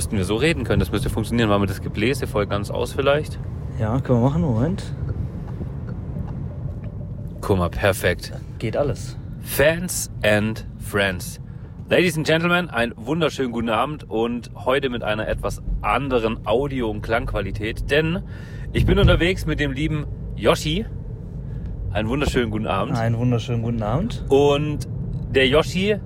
müssten wir so reden können. Das müsste funktionieren. Machen wir das Gebläse voll ganz aus vielleicht? Ja, können wir machen. Moment. Guck mal, perfekt. Geht alles. Fans and Friends. Ladies and Gentlemen, einen wunderschönen guten Abend und heute mit einer etwas anderen Audio- und Klangqualität, denn ich bin unterwegs mit dem lieben Yoshi. Einen wunderschönen guten Abend. Einen wunderschönen guten Abend. Und der Yoshi,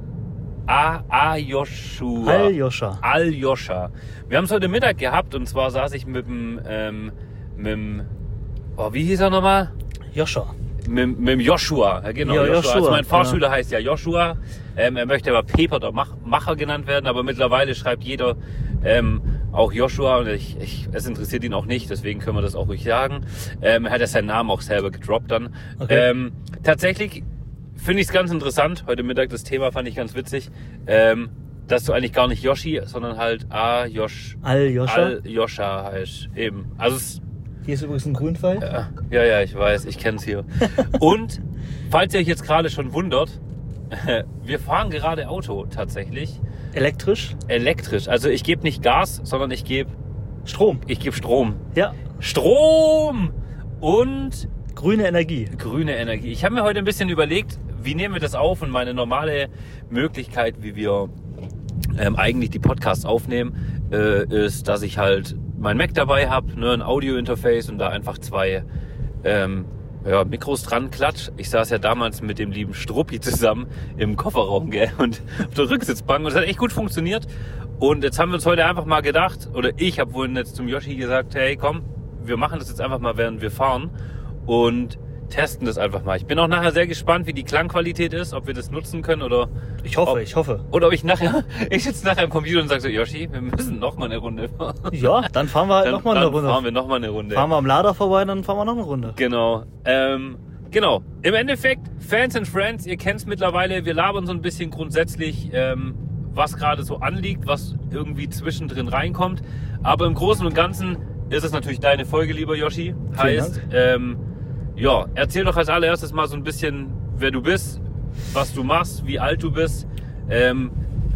A. A. Joshua. Aljoscha. Aljoscha. Wir haben es heute Mittag gehabt und zwar saß ich mit dem, ähm, mit dem, oh, wie hieß er nochmal? Joscha. Mit, mit dem Joshua, ja, genau. Ja, Joshua. Joshua, Also mein genau. Fahrschüler heißt ja Joshua. Ähm, er möchte aber Peper der Mach Macher genannt werden, aber mittlerweile schreibt jeder ähm, auch Joshua und ich, ich, es interessiert ihn auch nicht, deswegen können wir das auch ruhig sagen. Ähm, er hat ja seinen Namen auch selber gedroppt dann. Okay. Ähm, tatsächlich finde ich es ganz interessant. Heute Mittag das Thema fand ich ganz witzig. Ähm, dass du eigentlich gar nicht Yoshi, sondern halt A. Josh. Aljoscha. Al-Joscha heißt. Eben. Also es Hier ist übrigens ein Grünpfeil. ja, ja, ja, ich weiß, ich kenn's hier. Und falls ihr euch jetzt gerade schon wundert, wir fahren gerade Auto tatsächlich Elektrisch. elektrisch. Also ich gebe nicht Gas, sondern ich gebe Strom. ich gebe Strom. Ja. Strom und Grüne Energie. grüne Energie. Ich habe mir heute ein bisschen überlegt, wie nehmen wir das auf und meine normale Möglichkeit, wie wir ähm, eigentlich die Podcasts aufnehmen, äh, ist, dass ich halt mein Mac dabei habe, ne, ein Audio-Interface und da einfach zwei ähm, ja, Mikros dran klatsch. Ich saß ja damals mit dem lieben Struppi zusammen im Kofferraum gell, und auf der Rücksitzbank und es hat echt gut funktioniert. Und jetzt haben wir uns heute einfach mal gedacht, oder ich habe wohl jetzt zum Yoshi gesagt, hey komm, wir machen das jetzt einfach mal, während wir fahren und testen das einfach mal. Ich bin auch nachher sehr gespannt, wie die Klangqualität ist, ob wir das nutzen können oder Ich hoffe, Ob- ich hoffe. oder ob ich nachher, ich sitze nachher am Computer und sage so, Yoshi, wir müssen noch mal eine Runde fahren. Ja, dann fahren wir halt Dann, nochmal eine dann Runde. fahren wir noch mal eine Runde. Fahren wir am Lader vorbei, dann fahren wir noch eine Runde. Genau. Ähm, genau. Im Endeffekt, Fans and Friends, ihr kennt es mittlerweile, wir labern so ein bisschen grundsätzlich, ähm, was gerade so anliegt, was irgendwie zwischendrin reinkommt. Aber im Großen und Ganzen ist es natürlich deine Folge, lieber Yoshi. Heißt, ähm, ja, erzähl doch als allererstes mal so ein bisschen, wer du bist, was du machst, wie alt du bist. Ähm,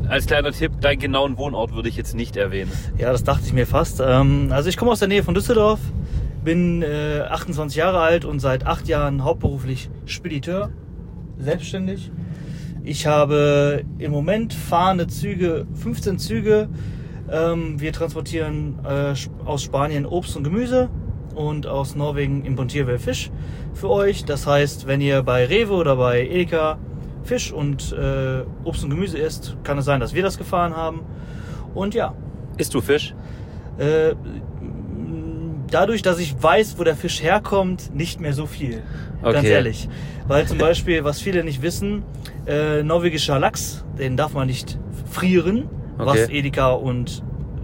als kleiner Tipp, deinen genauen Wohnort würde ich jetzt nicht erwähnen. Ja, das dachte ich mir fast. Ähm, also ich komme aus der Nähe von Düsseldorf, bin äh, 28 Jahre alt und seit acht Jahren hauptberuflich Spediteur, selbstständig. Ich habe im Moment fahrende Züge, 15 Züge. Ähm, wir transportieren äh, aus Spanien Obst und Gemüse und aus Norwegen importieren wir Fisch für euch. Das heißt, wenn ihr bei Rewe oder bei Edeka Fisch und äh, Obst und Gemüse isst, kann es sein, dass wir das gefahren haben. Und ja, Isst du Fisch? äh, dadurch, dass ich weiß, wo der Fisch herkommt, nicht mehr so viel. Ganz Okay. ehrlich. Weil zum Beispiel, was viele nicht wissen, äh, norwegischer Lachs, den darf man nicht frieren, was Okay. Edeka und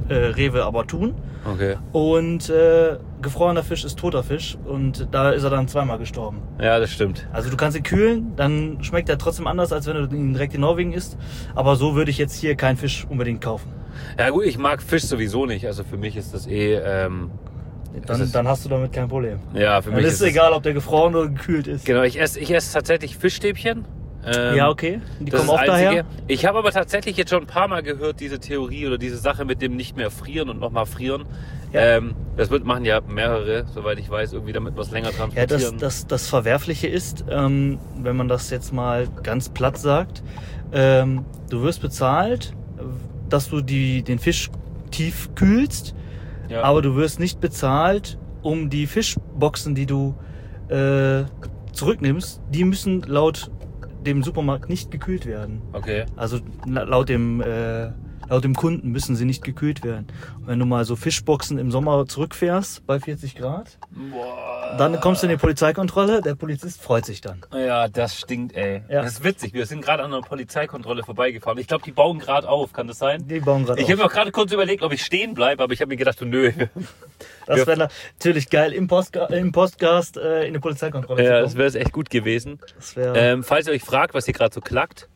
äh, Rewe aber tun. Okay. Und äh, gefrorener Fisch ist toter Fisch und da ist er dann zweimal gestorben. Ja, das stimmt. Also du kannst ihn kühlen, dann schmeckt er trotzdem anders, als wenn du ihn direkt in Norwegen isst. Aber so würde ich jetzt hier keinen Fisch unbedingt kaufen. Ja gut, ich mag Fisch sowieso nicht. Also für mich ist das eh, ähm, Dann, ist- dann hast du damit kein Problem. ja, für Dann mich ist es egal, ob der gefroren oder gekühlt ist. Genau, ich esse, ich esse tatsächlich Fischstäbchen. Ähm, Ja, okay. Die kommen auch daher. Ich habe aber tatsächlich jetzt schon ein paar Mal gehört, diese Theorie oder diese Sache mit dem nicht mehr frieren und nochmal frieren. Ja. Ähm, das wird machen ja mehrere, soweit ich weiß, irgendwie damit was länger Ja, transportieren. das, das, das Verwerfliche ist, ähm, wenn man das jetzt mal ganz platt sagt, ähm, du wirst bezahlt, dass du die, den Fisch tief kühlst, ja. aber du wirst nicht bezahlt, um die Fischboxen, die du äh, zurücknimmst, die müssen laut dem Supermarkt nicht gekühlt werden. okay. Also la- laut dem, äh, laut dem Kunden müssen sie nicht gekühlt werden. Und wenn du mal so Fischboxen im Sommer zurückfährst bei 40 Grad, Boah. dann kommst du in die Polizeikontrolle, der Polizist freut sich dann. Ja, das stinkt, ey. Ja. Das ist witzig. Wir sind gerade an einer Polizeikontrolle vorbeigefahren. Ich glaube, die bauen gerade auf. Kann das sein? Die bauen gerade Ich habe auf. mir auch gerade kurz überlegt, ob ich stehen bleibe, aber ich habe mir gedacht, nö. Das wäre natürlich geil, im, Postga im Podcast äh, in eine Polizeikontrolle Ja, zu das kommen. wäre echt gut gewesen. Das, wär, Ähm, falls ihr euch fragt, was hier gerade so klackt, das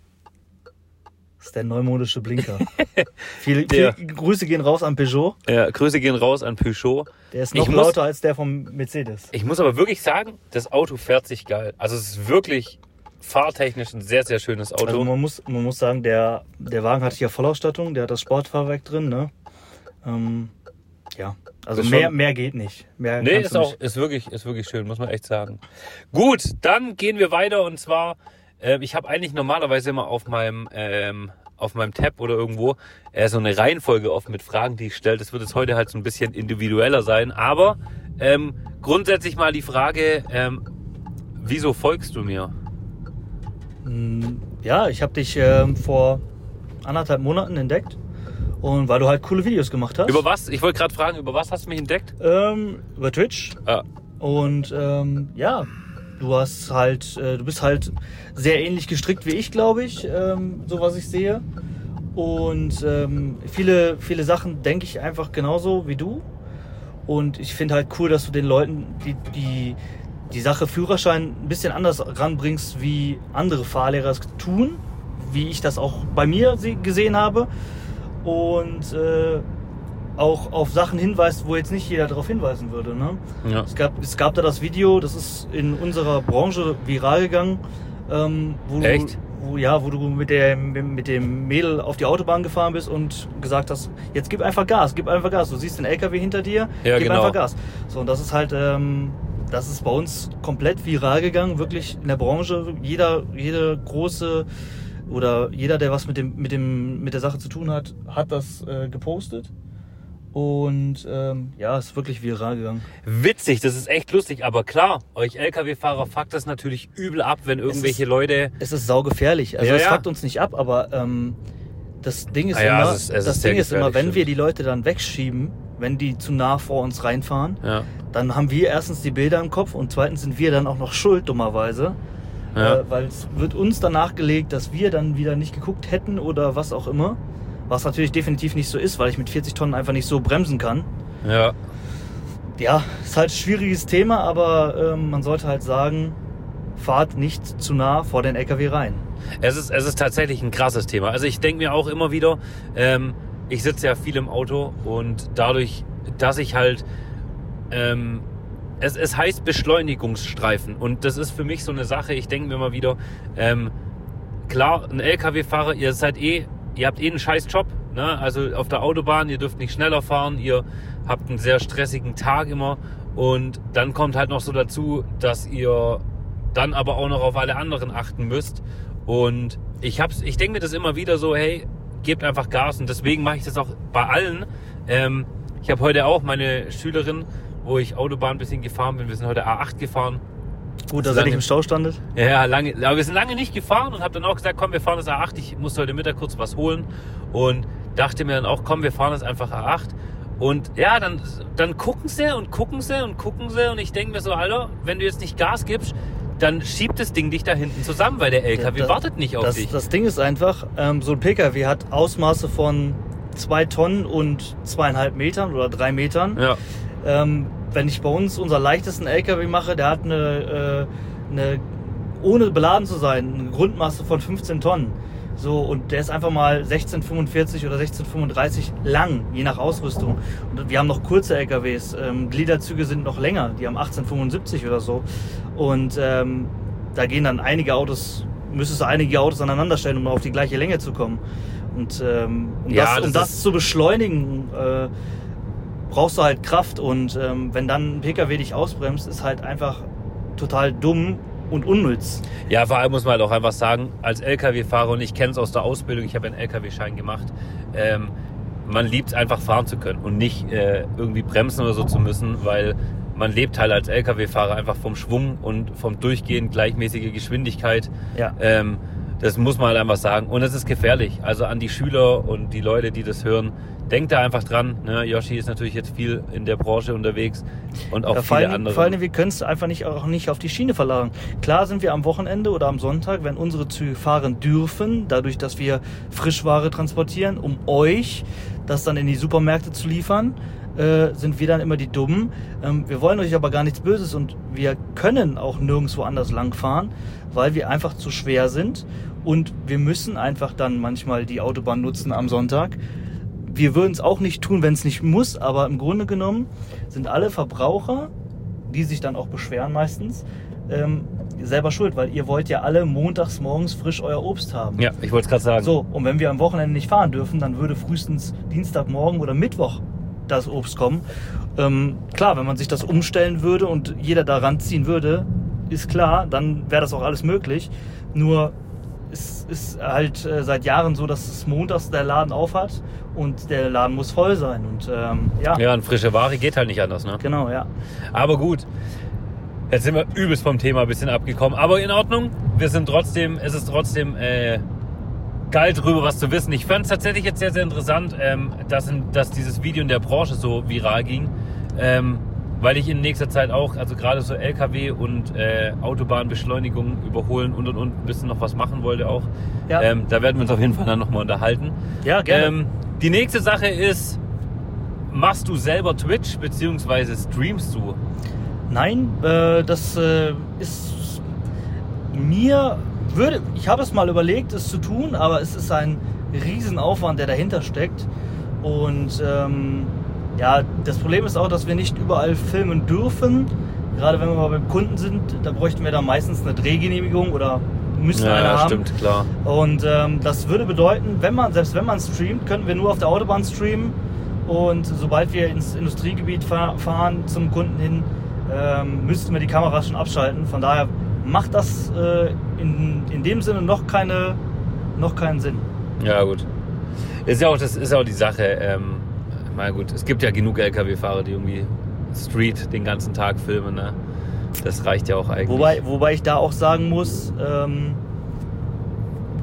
ist der neumodische Blinker. viele, viele Grüße gehen raus an Peugeot. ja, Grüße gehen raus an Peugeot. Der ist Ich noch muss- lauter als der vom Mercedes. Ich muss aber wirklich sagen, das Auto fährt sich geil. Also es ist wirklich fahrtechnisch ein sehr, sehr schönes Auto. Also man muss, man muss sagen, der, der Wagen hat hier Vollausstattung, der hat das Sportfahrwerk drin, ne? Ähm, ja, also Ist mehr, schon- mehr geht nicht. Mehr Nee, ist auch, ist wirklich, ist wirklich schön, muss man echt sagen. Gut, dann gehen wir weiter und zwar, äh, ich habe eigentlich normalerweise immer auf meinem, ähm, auf meinem Tab oder irgendwo äh, so eine Reihenfolge offen mit Fragen, die ich stelle. Das wird jetzt heute halt so ein bisschen individueller sein, aber ähm, grundsätzlich mal die Frage, ähm, wieso folgst du mir? Mm, Ja, ich habe dich ähm, vor anderthalb Monaten entdeckt und weil du halt coole Videos gemacht hast. Über was? Ich wollte gerade fragen, über was hast du mich entdeckt? ähm, über Twitch Ah, und ähm, ja, du hast halt, äh, du bist halt sehr ähnlich gestrickt wie ich, glaube ich, ähm, so was ich sehe. Und ähm, viele, viele Sachen denke ich einfach genauso wie du. Und ich finde halt cool, dass du den Leuten die, die, die Sache Führerschein ein bisschen anders ranbringst, wie andere Fahrlehrer es tun, wie ich das auch bei mir se- gesehen habe. Und äh, auch auf Sachen hinweist, wo jetzt nicht jeder darauf hinweisen würde. Ne? ja. Es gab, es gab da das Video, das ist in unserer Branche viral gegangen, ähm, wo, Echt? Du, wo, ja, wo du mit, der, mit dem Mädel auf die Autobahn gefahren bist und gesagt hast, jetzt gib einfach Gas, gib einfach Gas. Du siehst den LKW hinter dir, Ja, gib genau. einfach Gas. So, und das ist halt, ähm, das ist bei uns komplett viral gegangen, wirklich in der Branche. Jeder, jede große oder jeder, der was mit dem, mit dem, mit der Sache zu tun hat, hat das äh, gepostet. Und ähm, ja, ist wirklich viral gegangen. Witzig, das ist echt lustig, aber klar, euch LKW-Fahrer fuckt das natürlich übel ab, wenn irgendwelche ist- Leute Es ist saugefährlich. Also Ja, es ja. fuckt uns nicht ab, aber ähm, das Ding ist Ah ja, immer, es ist- es das ist Ding ist immer, wenn stimmt. wir die Leute dann wegschieben, wenn die zu nah vor uns reinfahren, Ja, dann haben wir erstens die Bilder im Kopf und zweitens sind wir dann auch noch schuld, dummerweise. ja. Äh, weil es wird uns danach gelegt, dass wir dann wieder nicht geguckt hätten oder was auch immer. Was natürlich definitiv nicht so ist, weil ich mit 40 Tonnen einfach nicht so bremsen kann. ja. Ja, ist halt ein schwieriges Thema, aber ähm, man sollte halt sagen, fahrt nicht zu nah vor den LKW rein. Es ist, es ist tatsächlich ein krasses Thema. Also ich denke mir auch immer wieder, ähm, ich sitze ja viel im Auto und dadurch, dass ich halt, ähm, es, es heißt Beschleunigungsstreifen und das ist für mich so eine Sache, ich denke mir immer wieder, ähm, klar, ein LKW-Fahrer, ihr seid eh, ihr habt eh einen scheiß Job, ne? also auf der Autobahn, ihr dürft nicht schneller fahren, ihr habt einen sehr stressigen Tag immer. Und dann kommt halt noch so dazu, dass ihr dann aber auch noch auf alle anderen achten müsst. Und ich ich denke mir das immer wieder so, hey, gebt einfach Gas. Und deswegen mache ich das auch bei allen. Ähm, ich habe heute auch meine Schülerin, wo ich Autobahn ein bisschen gefahren bin, wir sind heute A8 gefahren Gut, dass er Lange- nicht im Stau standet. ja, lange, aber wir sind lange nicht gefahren und habe dann auch gesagt, komm, wir fahren das A8. Ich musste heute Mittag kurz was holen und dachte mir dann auch, komm, wir fahren das einfach A8. Und ja, dann, dann gucken sie und gucken sie und gucken sie und ich denke mir so, Alter, wenn du jetzt nicht Gas gibst, dann schiebt das Ding dich da hinten zusammen, weil der LKW Das- wartet nicht auf Das, dich. das Ding ist einfach, ähm, so ein PKW hat Ausmaße von zwei Tonnen und zweieinhalb Metern oder drei Metern. ja, Ähm, wenn ich bei uns unser leichtesten LKW mache, der hat eine, äh, eine ohne beladen zu sein, eine Grundmasse von 15 Tonnen. So, und der ist einfach mal 1645 oder 1635 lang, je nach Ausrüstung. Und wir haben noch kurze LKWs. Ähm, Gliederzüge sind noch länger, die haben 1875 oder so. Und ähm, da gehen dann einige Autos, müsstest du einige Autos aneinander stellen, um auf die gleiche Länge zu kommen. Und ähm, um, Ja, das, das um das zu beschleunigen, äh, brauchst du halt Kraft. Und ähm, wenn dann ein PKW dich ausbremst, ist halt einfach total dumm und unnütz. Ja, vor allem muss man halt auch einfach sagen, als LKW-Fahrer, und ich kenne es aus der Ausbildung, ich habe einen LKW-Schein gemacht, ähm, man liebt es einfach fahren zu können und nicht äh, irgendwie bremsen oder so zu müssen, weil man lebt halt als LKW-Fahrer einfach vom Schwung und vom durchgehend gleichmäßige Geschwindigkeit. Ja. Ähm, das muss man halt einfach sagen. Und es ist gefährlich. Also an die Schüler und die Leute, die das hören, denkt da einfach dran. Ne? Yoshi ist natürlich jetzt viel in der Branche unterwegs und auch Ja, viele allem, andere. vor allem, wir können es einfach nicht, auch nicht auf die Schiene verlagern. Klar sind wir am Wochenende oder am Sonntag, wenn unsere Züge fahren dürfen, dadurch, dass wir Frischware transportieren, um euch das dann in die Supermärkte zu liefern, äh, sind wir dann immer die Dummen. Ähm, wir wollen euch aber gar nichts Böses und wir können auch nirgendwo anders langfahren, weil wir einfach zu schwer sind und wir müssen einfach dann manchmal die Autobahn nutzen am Sonntag. Wir würden es auch nicht tun, wenn es nicht muss, aber im Grunde genommen sind alle Verbraucher, die sich dann auch beschweren meistens, ähm, selber schuld, weil ihr wollt ja alle montags morgens frisch euer Obst haben. ja, ich wollte es gerade sagen. So, und wenn wir am Wochenende nicht fahren dürfen, dann würde frühestens Dienstagmorgen oder Mittwoch das Obst kommen. Ähm, klar, wenn man sich das umstellen würde und jeder da ranziehen würde, ist klar, dann wäre das auch alles möglich. Nur es ist halt äh, seit Jahren so, dass es montags der Laden aufhat und der Laden muss voll sein. Und ähm, ja, Ja, und frische Ware geht halt nicht anders, ne? genau, ja. Aber gut. Jetzt sind wir übelst vom Thema ein bisschen abgekommen. Aber in Ordnung. Wir sind trotzdem, es ist trotzdem äh, geil drüber was zu wissen. Ich fand es tatsächlich jetzt sehr, sehr interessant, ähm, dass, in, dass dieses Video in der Branche so viral ging. Ähm, weil ich in nächster Zeit auch, also gerade so LKW und äh, Autobahnbeschleunigung überholen und und und ein bisschen noch was machen wollte auch. Ja. Ähm, da werden wir uns auf jeden Fall dann nochmal unterhalten. Ja, gerne. Ähm, die nächste Sache ist, machst du selber Twitch beziehungsweise streamst du? Nein, äh, das äh, ist mir würde, ich habe es mal überlegt, es zu tun, aber es ist ein Riesenaufwand, der dahinter steckt. Und ähm, ja, das Problem ist auch, dass wir nicht überall filmen dürfen. Gerade wenn wir mal beim Kunden sind, da bräuchten wir da meistens eine Drehgenehmigung oder müssen eine haben. stimmt, klar. Und ähm, das würde bedeuten, wenn man, selbst wenn man streamt, könnten wir nur auf der Autobahn streamen. Und sobald wir ins Industriegebiet fahr fahren zum Kunden hin, ähm, müssten wir die Kameras schon abschalten. Von daher macht das äh, in, in dem Sinne noch, keine, noch keinen Sinn. Ja, gut. Ist ja auch, das ist auch die Sache. Ähm, mal gut, es gibt ja genug LKW-Fahrer, die irgendwie Street den ganzen Tag filmen. Ne? Das reicht ja auch eigentlich. Wobei, wobei ich da auch sagen muss, ähm,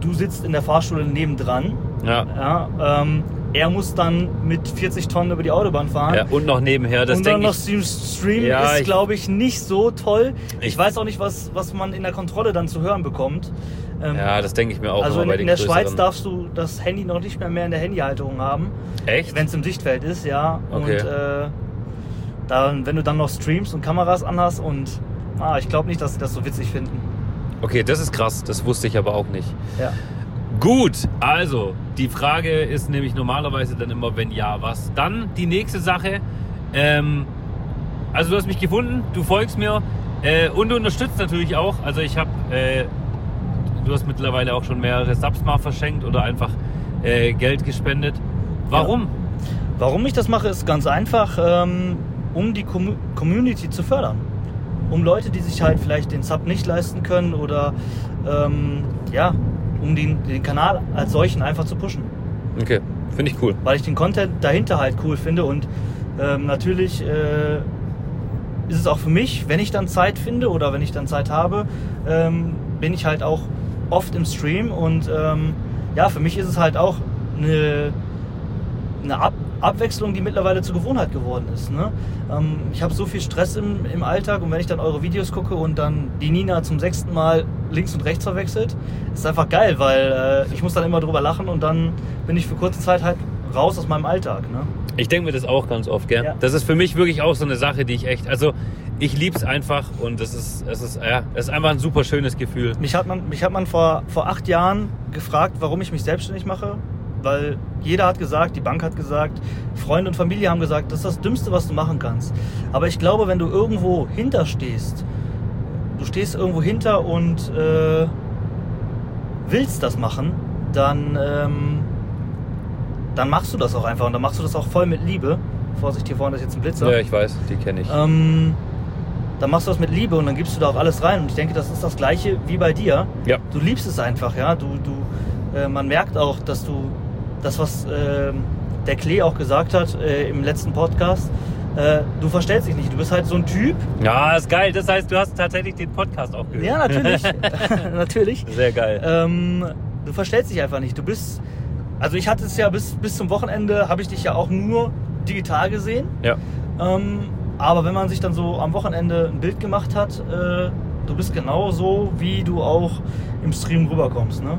du sitzt in der Fahrschule nebendran. ja. Ja, ähm, er muss dann mit 40 Tonnen über die Autobahn fahren. ja. Und noch nebenher, das und dann denke noch ich. Stream, Stream Ja, ist, glaube ich, nicht so toll. Ich, Ich- weiß auch nicht, was, was man in der Kontrolle dann zu hören bekommt. Ähm, Ja, das denke ich mir auch also in, in der Schweiz darfst du das Handy noch nicht mehr, mehr in der Handyhalterung haben, Echt? wenn es im Sichtfeld ist, ja. Okay. Und äh, dann, wenn du dann noch streamst und Kameras anhast und ah, ich glaube nicht, dass sie das so witzig finden. Okay, das ist krass. Das wusste ich aber auch nicht. Ja. Gut, also die Frage ist nämlich normalerweise dann immer, wenn ja, was. Dann die nächste Sache. Ähm, also du hast mich gefunden, du folgst mir äh, und du unterstützt natürlich auch. Also ich habe, äh, du hast mittlerweile auch schon mehrere Subs mal verschenkt oder einfach äh, Geld gespendet. Warum? Warum ich das mache, ist ganz einfach, ähm, um die Com Community zu fördern. Um Leute, die sich halt vielleicht den Sub nicht leisten können oder ähm, ja, um den, den Kanal als solchen einfach zu pushen. Okay, finde ich cool. Weil ich den Content dahinter halt cool finde und ähm, natürlich äh, ist es auch für mich, wenn ich dann Zeit finde oder wenn ich dann Zeit habe, ähm, bin ich halt auch oft im Stream und ähm, ja, für mich ist es halt auch eine, eine Ab Abwechslung, die mittlerweile zur Gewohnheit geworden ist. Ne? Ähm, ich habe so viel Stress im, im Alltag und wenn ich dann eure Videos gucke und dann die Nina zum sechsten Mal links und rechts verwechselt, ist einfach geil, weil äh, ich muss dann immer drüber lachen und dann bin ich für kurze Zeit halt raus aus meinem Alltag. Ne? Ich denke mir das auch ganz oft, gell? Ja. Das ist für mich wirklich auch so eine Sache, die ich echt, also ich lieb's einfach und das ist, es ist, ja, es ist einfach ein super schönes Gefühl. Mich hat man, mich hat man vor, vor acht Jahren gefragt, warum ich mich selbstständig mache. Weil jeder hat gesagt, die Bank hat gesagt, Freunde und Familie haben gesagt, das ist das Dümmste, was du machen kannst. Aber ich glaube, wenn du irgendwo hinterstehst, du stehst irgendwo hinter und äh, willst das machen, dann, ähm, dann machst du das auch einfach. Und dann machst du das auch voll mit Liebe. Vorsicht, hier vorne ist jetzt ein Blitzer. Ja, ich weiß, die kenne ich. Ähm, dann machst du das mit Liebe und dann gibst du da auch alles rein. Und ich denke, das ist das Gleiche wie bei dir. Ja. Du liebst es einfach, ja. Du, du, äh, man merkt auch, dass du das, was äh, der Klee auch gesagt hat äh, im letzten Podcast, äh, du verstellst dich nicht. Du bist halt so ein Typ. Ja, ist geil. Das heißt, du hast tatsächlich den Podcast auch gehört. Ja, natürlich. natürlich. Sehr geil. Ähm, du verstellst dich einfach nicht. Du bist. Also ich hatte es ja bis, bis zum Wochenende, habe ich dich ja auch nur digital gesehen. Ja. Ähm, aber wenn man sich dann so am Wochenende ein Bild gemacht hat, äh, du bist genau so, wie du auch im Stream rüberkommst. Ne?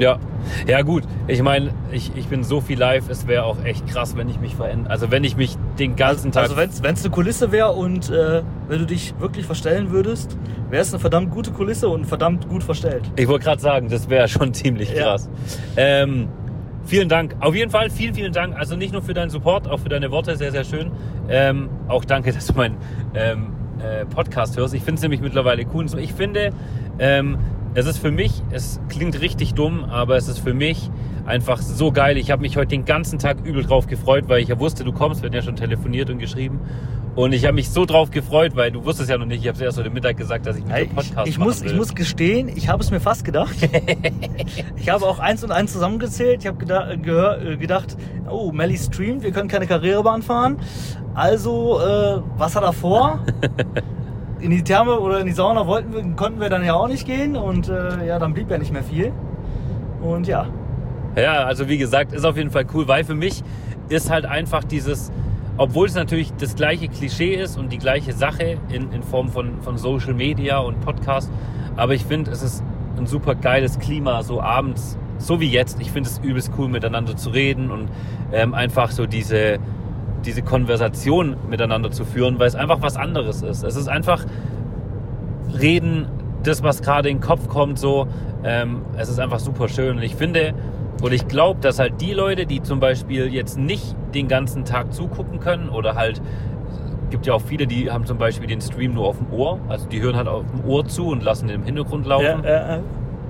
Ja. Ja, gut. Ich meine, ich, ich bin so viel live, es wäre auch echt krass, wenn ich mich verändere. Also, wenn ich mich den ganzen Tag. Also wenn es eine Kulisse wäre und äh, wenn du dich wirklich verstellen würdest, wäre es eine verdammt gute Kulisse und verdammt gut verstellt. ich wollte gerade sagen, das wäre schon ziemlich Ja. krass. Ähm, vielen Dank. Auf jeden Fall, vielen, vielen Dank. Also nicht nur für deinen Support, auch für deine Worte, sehr, sehr schön. Ähm, auch danke, dass du meinen ähm, äh, Podcast hörst. Ich finde es nämlich mittlerweile cool. Ich finde, ähm, es ist für mich, es klingt richtig dumm, aber es ist für mich einfach so geil. Ich habe mich heute den ganzen Tag übel drauf gefreut, weil ich ja wusste, du kommst. Wir hatten ja schon telefoniert und geschrieben. Und ich habe mich so drauf gefreut, weil du wusstest ja noch nicht, ich habe es erst heute Mittag gesagt, dass ich dem Podcast ich, ich muss, will. ich muss gestehen, ich habe es mir fast gedacht. ich habe auch eins und eins zusammengezählt. Ich habe gedacht, gehör, gedacht, oh, Melly streamt, wir können keine Karrierebahn fahren. Also, äh, was hat er vor? in die Therme oder in die Sauna wollten wir, konnten wir dann ja auch nicht gehen und äh, ja, dann blieb ja nicht mehr viel. Und ja. Ja, also wie gesagt, ist auf jeden Fall cool, weil für mich ist halt einfach dieses, obwohl es natürlich das gleiche Klischee ist und die gleiche Sache in, in Form von, von Social Media und Podcast, aber ich finde, es ist ein super geiles Klima, so abends, so wie jetzt. Ich finde es übelst cool, miteinander zu reden und ähm, einfach so diese, diese Konversation miteinander zu führen, weil es einfach was anderes ist. Es ist einfach reden, das, was gerade in den Kopf kommt, so. Ähm, es ist einfach super schön. Und ich finde, und ich glaube, dass halt die Leute, die zum Beispiel jetzt nicht den ganzen Tag zugucken können oder halt, gibt ja auch viele, die haben zum Beispiel den Stream nur auf dem Ohr, also die hören halt auf dem Ohr zu und lassen den im Hintergrund laufen. Ja, äh,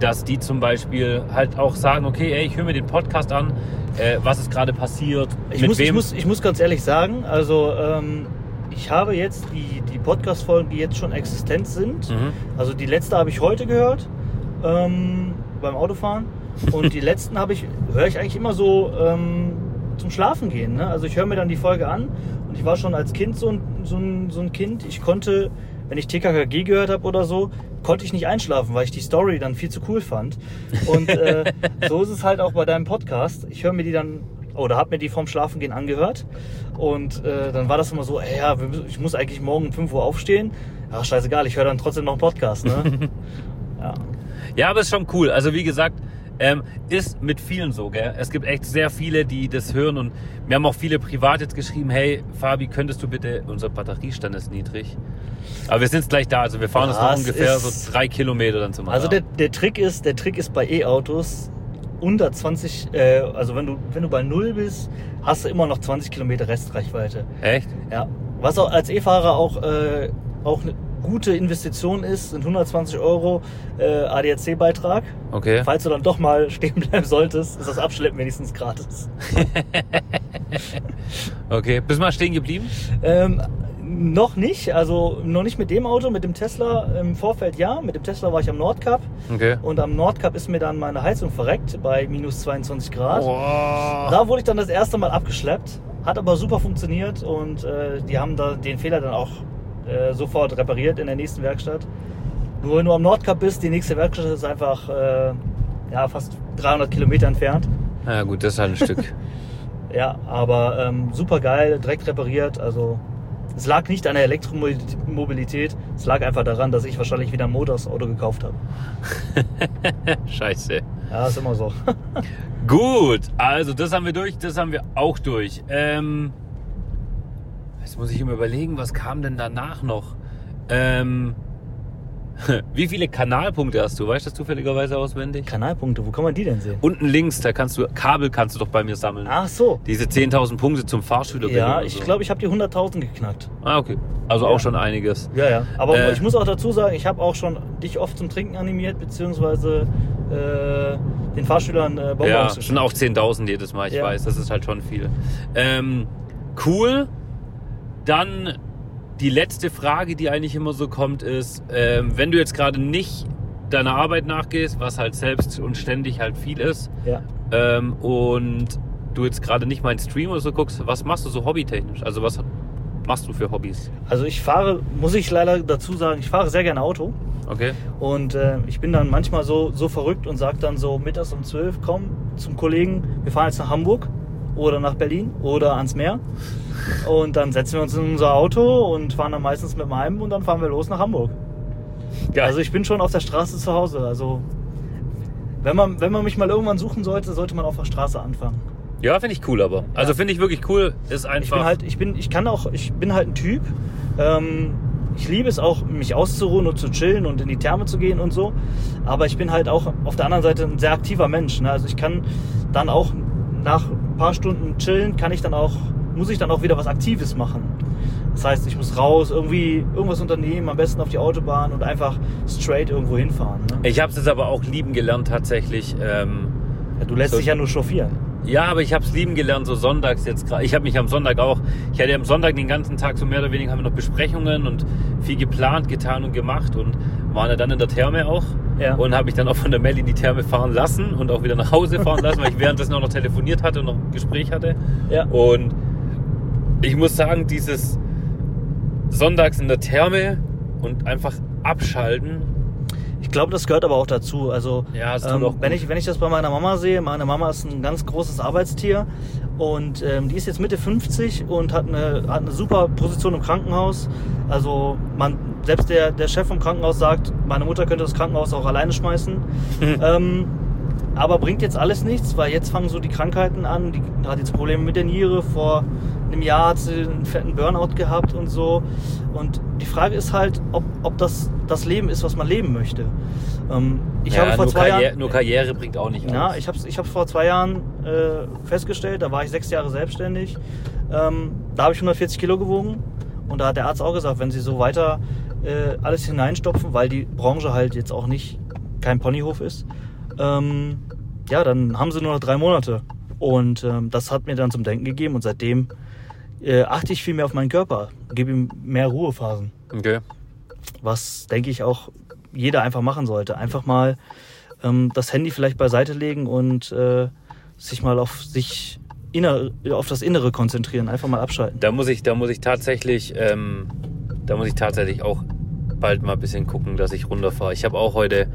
dass die zum Beispiel halt auch sagen, okay, ey, ich höre mir den Podcast an, äh, was ist gerade passiert, ich, mit muss, wem. ich, muss, ich muss ganz ehrlich sagen, also ähm, ich habe jetzt die, die Podcast-Folgen, die jetzt schon existent sind, Mhm. also die letzte habe ich heute gehört ähm, beim Autofahren und die letzten habe ich höre ich eigentlich immer so ähm, zum Schlafen gehen. Ne? Also ich höre mir dann die Folge an und ich war schon als Kind so ein, so ein, so ein Kind. Ich konnte, wenn ich TKKG gehört habe oder so, konnte ich nicht einschlafen, weil ich die Story dann viel zu cool fand. Und äh, so ist es halt auch bei deinem Podcast. Ich höre mir die dann oder habe mir die vorm Schlafengehen angehört und äh, dann war das immer so, ey, ja, ich muss eigentlich morgen um 5 Uhr aufstehen. Ja, scheißegal, ich höre dann trotzdem noch einen Podcast. Ne? ja. Ja, aber ist schon cool. Also wie gesagt, ähm, ist mit vielen so, gell? Es gibt echt sehr viele, die das hören und mir haben auch viele privat jetzt geschrieben, hey Fabi, könntest du bitte, unser Batteriestand ist niedrig. Aber wir sind gleich da, also wir fahren jetzt noch Das ungefähr so drei Kilometer dann zum Also der, Alarm. der Trick ist, der Trick ist bei E-Autos unter 20, äh, also wenn du, wenn du bei null bist, hast du immer noch 20 Kilometer Restreichweite. Echt? Ja. Was auch als E-Fahrer auch, äh, auch eine gute Investition ist, sind 120 Euro äh, ADAC-Beitrag. Okay. Falls du dann doch mal stehen bleiben solltest, ist das Abschleppen wenigstens gratis. Okay. Bist du mal stehen geblieben? Ähm, noch nicht, also noch nicht mit dem Auto, mit dem Tesla im Vorfeld ja. Mit dem Tesla war ich am Nordkap Okay. und am Nordkap ist mir dann meine Heizung verreckt bei minus 22 Grad. Boah. Da wurde ich dann das erste Mal abgeschleppt, hat aber super funktioniert und äh, die haben da den Fehler dann auch äh, sofort repariert in der nächsten Werkstatt. Nur wenn du am Nordkap bist, die nächste Werkstatt ist einfach äh, ja, fast 300 Kilometer entfernt. Ja gut, das ist halt ein Stück. Ja, aber ähm, super geil, direkt repariert. Also es lag nicht an der Elektromobilität, es lag einfach daran, dass ich wahrscheinlich wieder ein Motorsauto gekauft habe. Scheiße. Ja, ist immer so. Gut, also das haben wir durch, das haben wir auch durch. Ähm, jetzt muss ich immer überlegen, was kam denn danach noch? Ähm, wie viele Kanalpunkte hast du? Weißt du das zufälligerweise auswendig? Kanalpunkte, wo kann man die denn sehen? Unten links, da kannst du Kabel kannst du doch bei mir sammeln. Ach so. Diese 10.000 Punkte zum Fahrschüler. Ja, ich glaube, ich habe die 100.000 geknackt. Ah, okay. Also Ja. auch schon einiges. Ja, ja. Aber Äh. ich muss auch dazu sagen, ich habe auch schon dich oft zum Trinken animiert, beziehungsweise äh, den Fahrschülern äh, Bonbons Ja, schon auch 10.000 jedes Mal, ich Ja. weiß, das ist halt schon viel. Ähm, cool. Dann die letzte Frage, die eigentlich immer so kommt, ist, ähm, wenn du jetzt gerade nicht deiner Arbeit nachgehst, was halt selbst und ständig halt viel ist, Ja. ähm, und du jetzt gerade nicht meinen Stream oder so guckst, was machst du so hobbytechnisch? Also was machst du für Hobbys? Also ich fahre, muss ich leider dazu sagen, ich fahre sehr gerne Auto. Okay? Und äh, ich bin dann manchmal so, so verrückt und sage dann so mittags um 12, komm zum Kollegen, wir fahren jetzt nach Hamburg oder nach Berlin oder ans Meer. Und dann setzen wir uns in unser Auto und fahren dann meistens mit meinem und dann fahren wir los nach Hamburg. Geil. Also ich bin schon auf der Straße zu Hause. Also wenn man, wenn man mich mal irgendwann suchen sollte, sollte man auf der Straße anfangen. ja, finde ich cool aber. Also Ja. finde ich wirklich cool. Ist einfach. Ich bin halt, ich bin, ich kann auch, ich bin halt ein Typ. Ähm, ich liebe es auch, mich auszuruhen und zu chillen und in die Therme zu gehen und so. Aber ich bin halt auch auf der anderen Seite ein sehr aktiver Mensch. Ne? Also ich kann dann auch nach paar Stunden chillen, kann ich dann auch muss ich dann auch wieder was Aktives machen. Das heißt, ich muss raus, irgendwie irgendwas unternehmen, am besten auf die Autobahn und einfach straight irgendwo hinfahren. Ne? Ich habe es jetzt aber auch lieben gelernt tatsächlich. Ähm, Ja, du lässt So- dich ja nur chauffieren. ja, aber ich habe es lieben gelernt, so sonntags jetzt gerade. Ich habe mich am Sonntag auch, ich hatte am Sonntag den ganzen Tag so mehr oder weniger haben wir noch Besprechungen und viel geplant, getan und gemacht und waren ja dann in der Therme auch. Ja. Und habe mich dann auch von der Melli in die Therme fahren lassen und auch wieder nach Hause fahren lassen, weil ich währenddessen auch noch telefoniert hatte und noch ein Gespräch hatte. Ja. Und ich muss sagen, dieses Sonntags in der Therme und einfach abschalten. Ich glaube, das gehört aber auch dazu. Also, Ja, ähm, wenn, ich, wenn ich das bei meiner Mama sehe, meine Mama ist ein ganz großes Arbeitstier und ähm, die ist jetzt Mitte 50 und hat eine, hat eine super Position im Krankenhaus. Also, man, selbst der, der Chef vom Krankenhaus sagt, meine Mutter könnte das Krankenhaus auch alleine schmeißen. ähm, aber bringt jetzt alles nichts, weil jetzt fangen so die Krankheiten an. Die hat jetzt Probleme mit der Niere. Vor einem Jahr hat sie einen fetten Burnout gehabt und so. Und die Frage ist halt, ob, ob das das Leben ist, was man leben möchte. Ähm, ich ja, habe vor nur, zwei Karriere, Jahren. nur Karriere bringt auch nicht Ja, ich habe ich hab's vor zwei Jahren äh, festgestellt, da war ich sechs Jahre selbstständig. Ähm, da habe ich 140 Kilo gewogen und da hat der Arzt auch gesagt, wenn Sie so weiter äh, alles hineinstopfen, weil die Branche halt jetzt auch nicht kein Ponyhof ist, ähm, ja, dann haben Sie nur noch drei Monate. Und ähm, das hat mir dann zum Denken gegeben und seitdem äh, achte ich viel mehr auf meinen Körper, gebe ihm mehr Ruhephasen Okay. was denke ich auch jeder einfach machen sollte. Einfach mal ähm, das Handy vielleicht beiseite legen und äh, sich mal auf sich inner, auf das Innere konzentrieren, einfach mal abschalten. Da muss ich, da muss ich tatsächlich, ähm, da muss ich tatsächlich auch bald mal ein bisschen gucken, dass ich runterfahre. Ich habe auch heute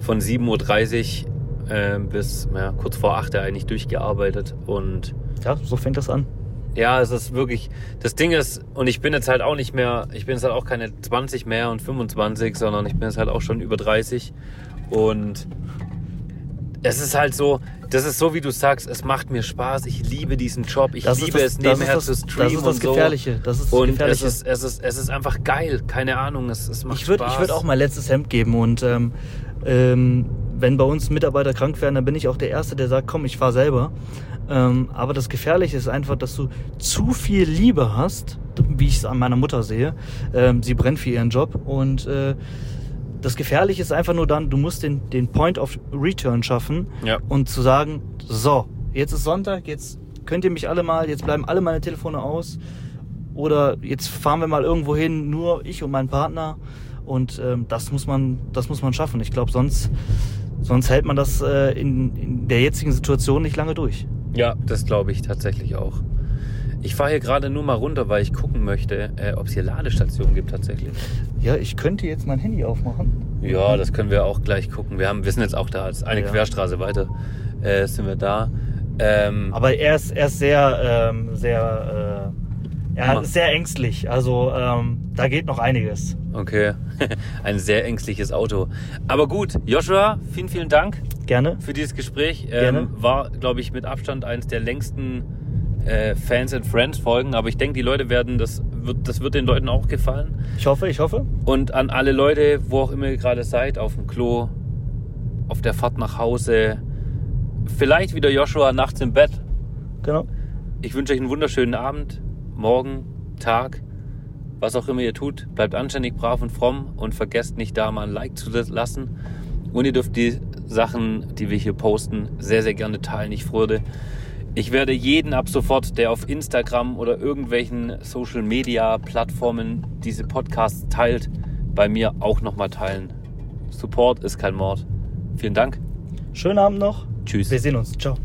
von 7.30 Uhr äh, bis ja, kurz vor 8 Uhr eigentlich durchgearbeitet und Ja, so fängt das an. ja, es ist wirklich, das Ding ist, und ich bin jetzt halt auch nicht mehr, ich bin jetzt halt auch keine 20 mehr und 25, sondern ich bin jetzt halt auch schon über 30 und es ist halt so, das ist so, wie du sagst, es macht mir Spaß, ich liebe diesen Job, ich Das liebe das, es nebenher das, zu streamen Das ist das so. Gefährliche. Das ist das Und es Gefährliche. ist, es, ist, es ist einfach geil, keine Ahnung, es, es macht ich würde Spaß. ich würd auch mein letztes Hemd geben und ähm, ähm, wenn bei uns Mitarbeiter krank werden, dann bin ich auch der Erste, der sagt, komm, ich fahr selber. Ähm, aber das Gefährliche ist einfach, dass du zu viel Liebe hast, wie ich es an meiner Mutter sehe. Ähm, sie brennt für ihren Job und äh, das Gefährliche ist einfach nur dann, du musst den, den Point of Return schaffen Ja. und zu sagen, so, jetzt ist Sonntag, jetzt könnt ihr mich alle mal, jetzt bleiben alle meine Telefone aus oder jetzt fahren wir mal irgendwo hin, nur ich und mein Partner und ähm, das muss man, das muss man schaffen. Ich glaube, sonst, sonst hält man das äh, in, in der jetzigen Situation nicht lange durch. Ja, das glaube ich tatsächlich auch. Ich fahre hier gerade nur mal runter, weil ich gucken möchte, äh, ob es hier Ladestationen gibt tatsächlich. Ja, ich könnte jetzt mein Handy aufmachen. Ja, das können wir auch gleich gucken. Wir, haben, wir sind jetzt auch da, als eine Ja. Querstraße weiter äh, sind wir da. Ähm, Aber er ist, er ist sehr, ähm, sehr, äh, er ist sehr ängstlich. Also ähm, da geht noch einiges. okay, ein sehr ängstliches Auto. Aber gut, Joshua, vielen, vielen Dank Gerne. für dieses Gespräch. Gerne. Ähm, war, glaube ich, mit Abstand eines der längsten äh, Fans and Friends Folgen. Aber ich denke, die Leute werden, das wird, das wird den Leuten auch gefallen. Ich hoffe, ich hoffe. Und an alle Leute, wo auch immer ihr gerade seid, auf dem Klo, auf der Fahrt nach Hause, vielleicht wieder Joshua nachts im Bett. Genau. Ich wünsche euch einen wunderschönen Abend, morgen, Tag, was auch immer ihr tut. Bleibt anständig, brav und fromm und vergesst nicht da mal ein Like zu lassen. Und ihr dürft die Sachen, die wir hier posten, sehr, sehr gerne teilen. Ich würde, ich werde jeden ab sofort, der auf Instagram oder irgendwelchen Social Media Plattformen diese Podcasts teilt, bei mir auch nochmal teilen. Support ist kein Mord. Vielen Dank. Schönen Abend noch. Tschüss. Wir sehen uns. Ciao.